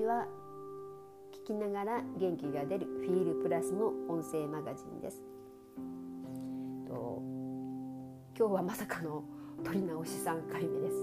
ちは聞きながら元気が出るフィールプラスの音声マガジンです。と今日はまさかの撮り直し3回目です。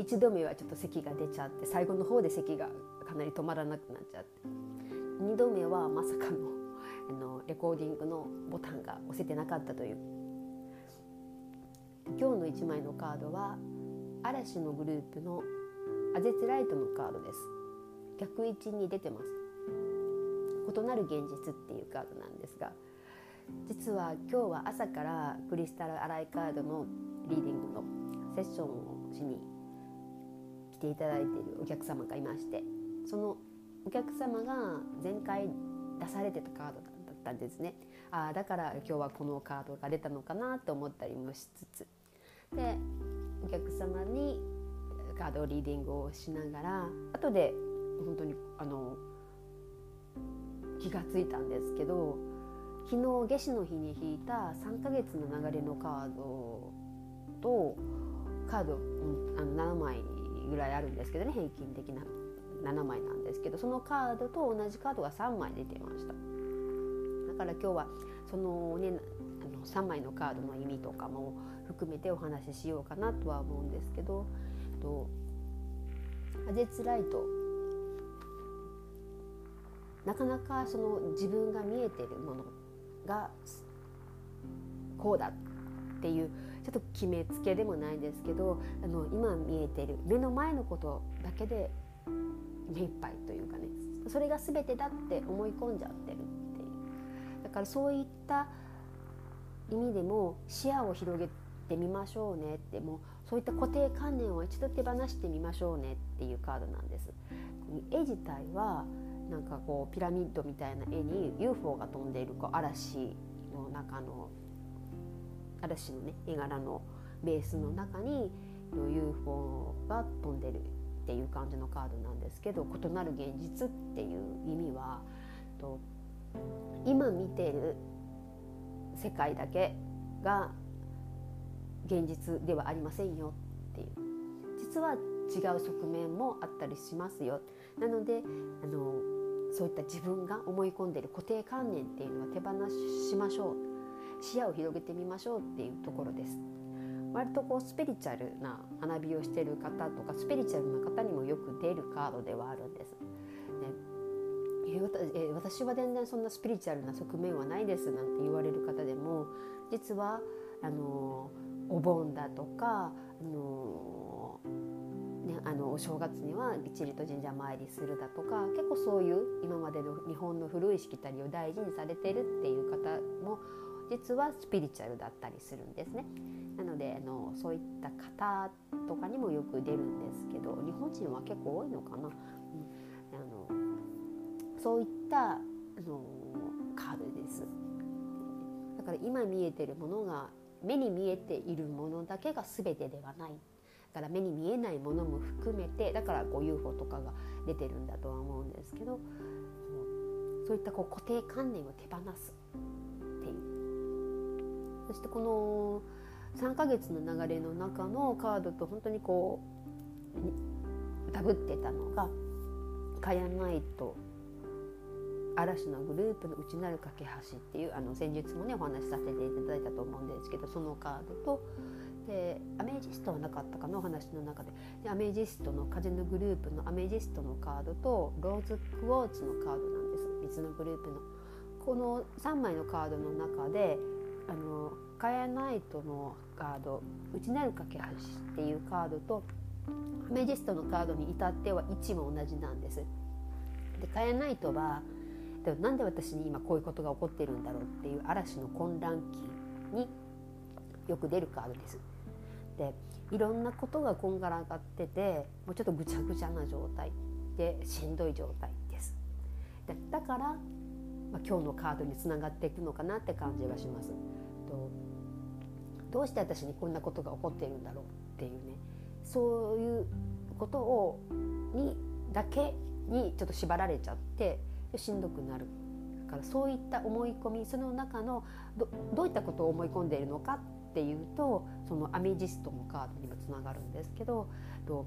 1度目はちょっと咳が出ちゃって最後の方で咳がかなり止まらなくなっちゃって。2度目はまさかのあのレコーディングのボタンが押せてなかったという。今日の1枚のカードは嵐のグループのアゼツライトのカードです。逆位置に出てます。異なる現実っていうカードなんですが実は今日は朝からクリスタルアライカードのリーディングのセッションをしに来ていただいているお客様がいましてそのお客様が前回出されてたカードだったんですね。ああだから今日はこのカードが出たのかなと思ったりもしつつ。でお客様にカードリーディングをしながら後で本当にあの気がついたんですけど昨日夏至の日に引いた3ヶ月の流れのカードとカード、あの7枚ぐらいあるんですけどね平均的な7枚なんですけどそのカードと同じカードが3枚出てました。だから今日はそのねあの3枚のカードの意味とかも含めてお話ししようかなとは思うんですけどとアゼツライトなかなかその自分が見えてるものがこうだっていうちょっと決めつけでもないですけどあの今見えてる目の前のことだけで目いっぱいというかね。それが全てだって思い込んじゃってるっていう。だからそういった意味でも視野を広げてみましょうねってもうそういった固定観念を一度手放してみましょうねっていうカードなんです。絵自体はなんかこうピラミッドみたいな絵に UFO が飛んでいるこう嵐の中の嵐のね絵柄のベースの中に UFO が飛んでるっていう感じのカードなんですけど異なる現実っていう意味はと今見てる世界だけが現実ではありませんよっていう。実は違う側面もあったりしますよ。なのであのそういった自分が思い込んでいる固定観念っていうのは手放しましょう。視野を広げてみましょうっていうところです。割とこうスピリチュアルな学びをしている方とかスピリチュアルな方にもよく出るカードではあるんです、ね、え私は全然そんなスピリチュアルな側面はないですなんて言われる方でも実はあのお盆だとかあのね、あのお正月にはきちりと神社参りするだとか結構そういう今までの日本の古いしきたりを大事にされてるっていう方も実はスピリチュアルだったりするんですね。なのであのそういった方とかにもよく出るんですけど日本人は結構多いのかな。うん、あのそういったあのカードです。だから今見えてるものが目に見えているものだけが全てではない。だから目に見えないものも含めてだからこう UFO とかが出てるんだとは思うんですけどそういったこう固定観念を手放すっていう。そしてこの3ヶ月の流れの中のカードと本当にこうダブってたのが「カヤナイト」嵐のグループの内なる架け橋っていうあの先日もねお話しさせていただいたと思うんですけどそのカードとでアメージストはなかったかなお話の中ででアメージストの風のグループのアメージストのカードとローズクォーツのカードなんです水のグループの。この3枚のカードの中であのカヤナイトのカード内なる架け橋っていうカードとアメジストのカードに至っては位置も同じなんです。でカヤナイトはでもなんで私に今こういうことが起こってるんだろうっていう嵐の混乱期によく出るカードです。でいろんなことがこんがらがっててもうちょっとぐちゃぐちゃな状態でしんどい状態です。でだから、まあ、今日のカードにつながっていくのかなって感じがします。とどうして私にこんなことが起こっているんだろうっていうね。そういうことをにだけにちょっと縛られちゃってしんどくなるだからそういった思い込みその中のどういったことを思い込んでいるのかっていうとそのアメジストのカードにもつながるんですけどと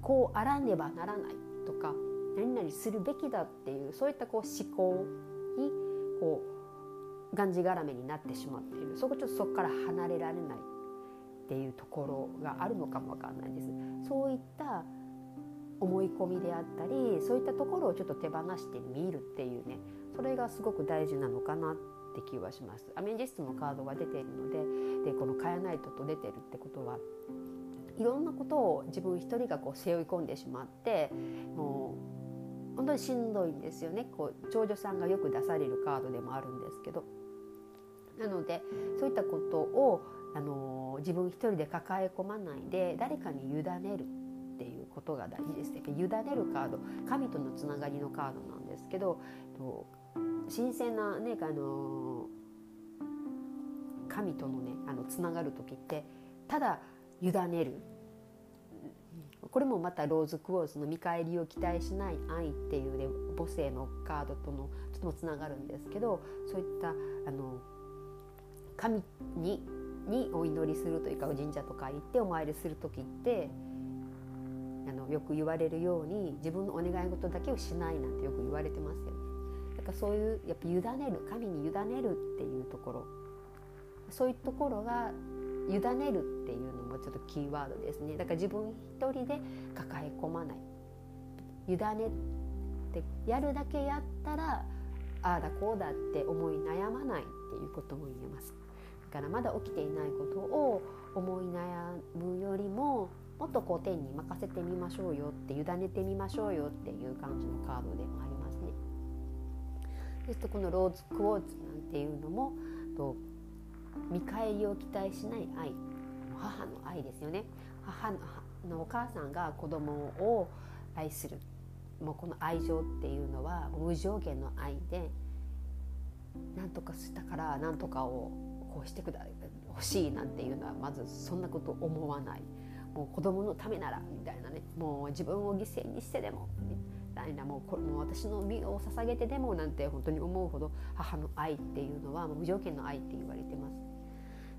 こうあらねばならないとか何々するべきだっていうそういったこう思考にこうがんじがらめになってしまっているそこちょっとそこから離れられないっていうところがあるのかもわかんないです。そういった思い込みであったりそういったところをちょっと手放してみるっていうねそれがすごく大事なのかなって気はします。アメジストのカードが出ているのででこのカヤナイトと出てるってことはいろんなことを自分一人がこう背負い込んでしまってもう本当にしんどいんですよね。こう長女さんがよく出されるカードでもあるんですけど。なのでそういったことをあの自分一人で抱え込まないで誰かに委ねる。っていうことが大事です。委ねるカード神とのつながりのカードなんですけど新鮮なねあの神とのねあのつながる時ってただ委ねるこれもまたローズクォーズの見返りを期待しない愛っていうね母性のカードとのちょっともつながるんですけどそういったあの神ににお祈りするというか神社とか行ってお参りする時ってあのよく言われるように自分のお願い事だけをしないなんてよく言われてますよね。だからそういうやっぱ委ねる神に委ねるっていうところ。そういうところが委ねるっていうのもちょっとキーワードですね。だから自分一人で抱え込まない。委ねってやるだけやったらああだこうだって思い悩まないっていうことも言えます。だからまだ起きていないことを思い悩むよりももっとこう天に任せてみましょうよって委ねてみましょうよっていう感じのカードでもありますね。そしてこのローズクォーツなんていうのもと見返りを期待しない愛母の愛ですよね母のお母さんが子供を愛するもうこの愛情っていうのは無条件の愛で何とかしたから何とかをこうしてくだ欲しいなんていうのはまずそんなこと思わないもう子供のためならみたいなねもう自分を犠牲にしてでもみたいなもうこれもう私の身を捧げてでもなんて本当に思うほど母の愛っていうのは無条件の愛って言われてます。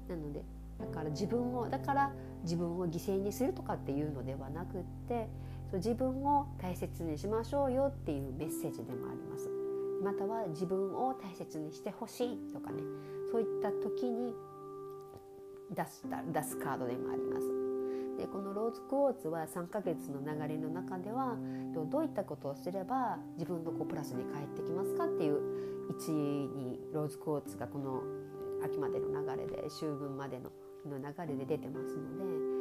なのでだから自分をだから自分を犠牲にするとかっていうのではなくってそう自分を大切にしましょうよっていうメッセージでもあります。または自分を大切にしてほしいとかねそういった時に出す出すカードでもあります。でこのローズクォーツは3ヶ月の流れの中ではどういったことをすれば自分のこうプラスに返ってきますかっていう1にローズクォーツがこの秋までの流れで秋分までのの流れで出てますので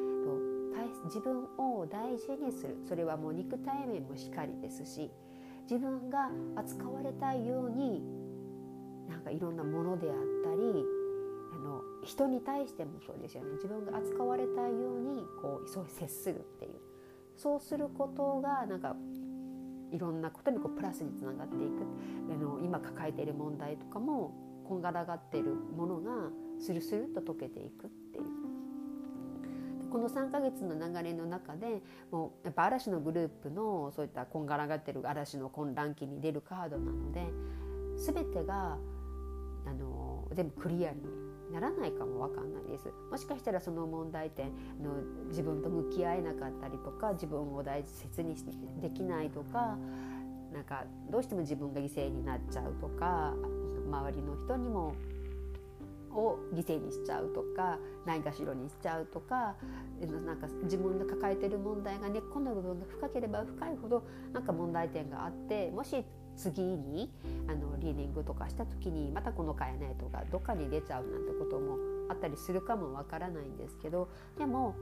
自分を大事にする。それはもう肉体面もしかりですし自分が扱われたいようになんかいろんなものであったり人に対してもそうですよね。自分が扱われたようにこうそう接するっていう。そうすることがなんかいろんなことにこうプラスにつながっていく。あの今抱えている問題とかもこんがらがっているものがスルスルと溶けていくっていう。この3ヶ月の流れの中でもうやっぱ嵐のグループのそういったこんがらがってる嵐の混乱期に出るカードなので全てがあの全部クリアにならないかも分かんないです。もしかしたらその問題点の自分と向き合えなかったりとか自分を大切にできないとかなんかどうしても自分が犠牲になっちゃうとか周りの人にもを犠牲にしちゃうとかないがしろにしちゃうとかなんか自分の抱えてる問題が根っこの部分が深ければ深いほどなんか問題点があってもし次にあのリーディングとかした時にまたこの変えないとかどっかに出ちゃうなんてこともあったりするかもわからないんですけどでも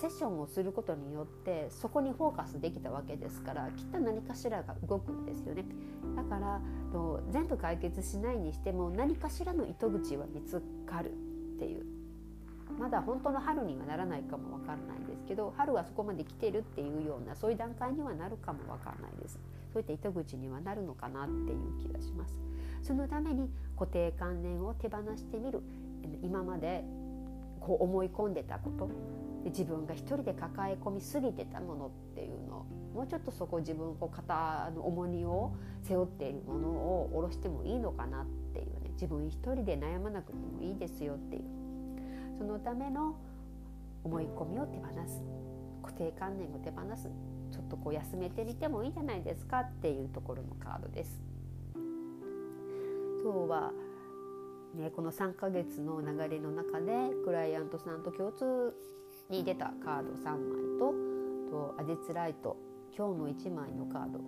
セッションをすることによってそこにフォーカスできたわけですからきっと何かしらが動くんですよね。だから全部解決しないにしても何かしらの糸口は見つかるっていう。まだ本当の春にはならないかもわからないんですけど春はそこまで来てるっていうようなそういう段階にはなるかもわからないです。そういった糸口にはなるのかなっていう気がします。そのために固定観念を手放してみる。今までこう思い込んでたこと。自分が一人で抱え込みすぎてたものっていうのもうちょっとそこ自分こう肩の重荷を背負っているものを下ろしてもいいのかなっていうね。自分一人で悩まなくてもいいですよっていう。そのための思い込みを手放す。固定観念を手放す。ちょっとこう休めてみてもいいじゃないですかっていうところのカードです。今日はね、この3ヶ月の流れの中でクライアントさんと共通に出たカード3枚ととアデツライト今日の1枚のカード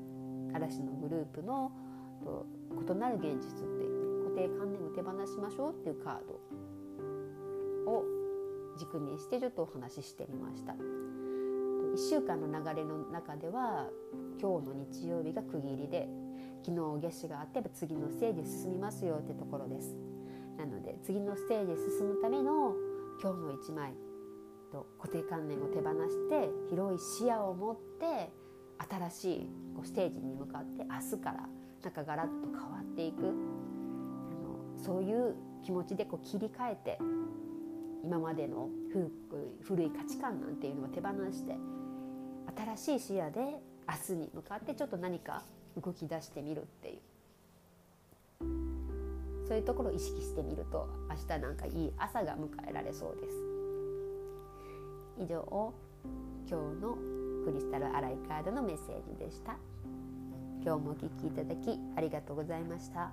嵐のグループのと異なる現実っていう固定観念を手放しましょうっていうカードを軸にしてちょっとお話ししてみました。1週間の流れの中では今日の日曜日が区切りで昨日月子があって次のステージ進みますよってところです。なので次のステージ進むための今日の1枚と固定観念を手放して広い視野を持って新しいこうステージに向かって明日からなんかガラッと変わっていくあのそういう気持ちでこう切り替えて今までの古い価値観なんていうのを手放して新しい視野で明日に向かってちょっと何か動き出してみるっていう。そういうところを意識してみると明日なんかいい朝が迎えられそうです。以上今日のクリスタルアライカードのメッセージでした。今日もお聴きいただきありがとうございました。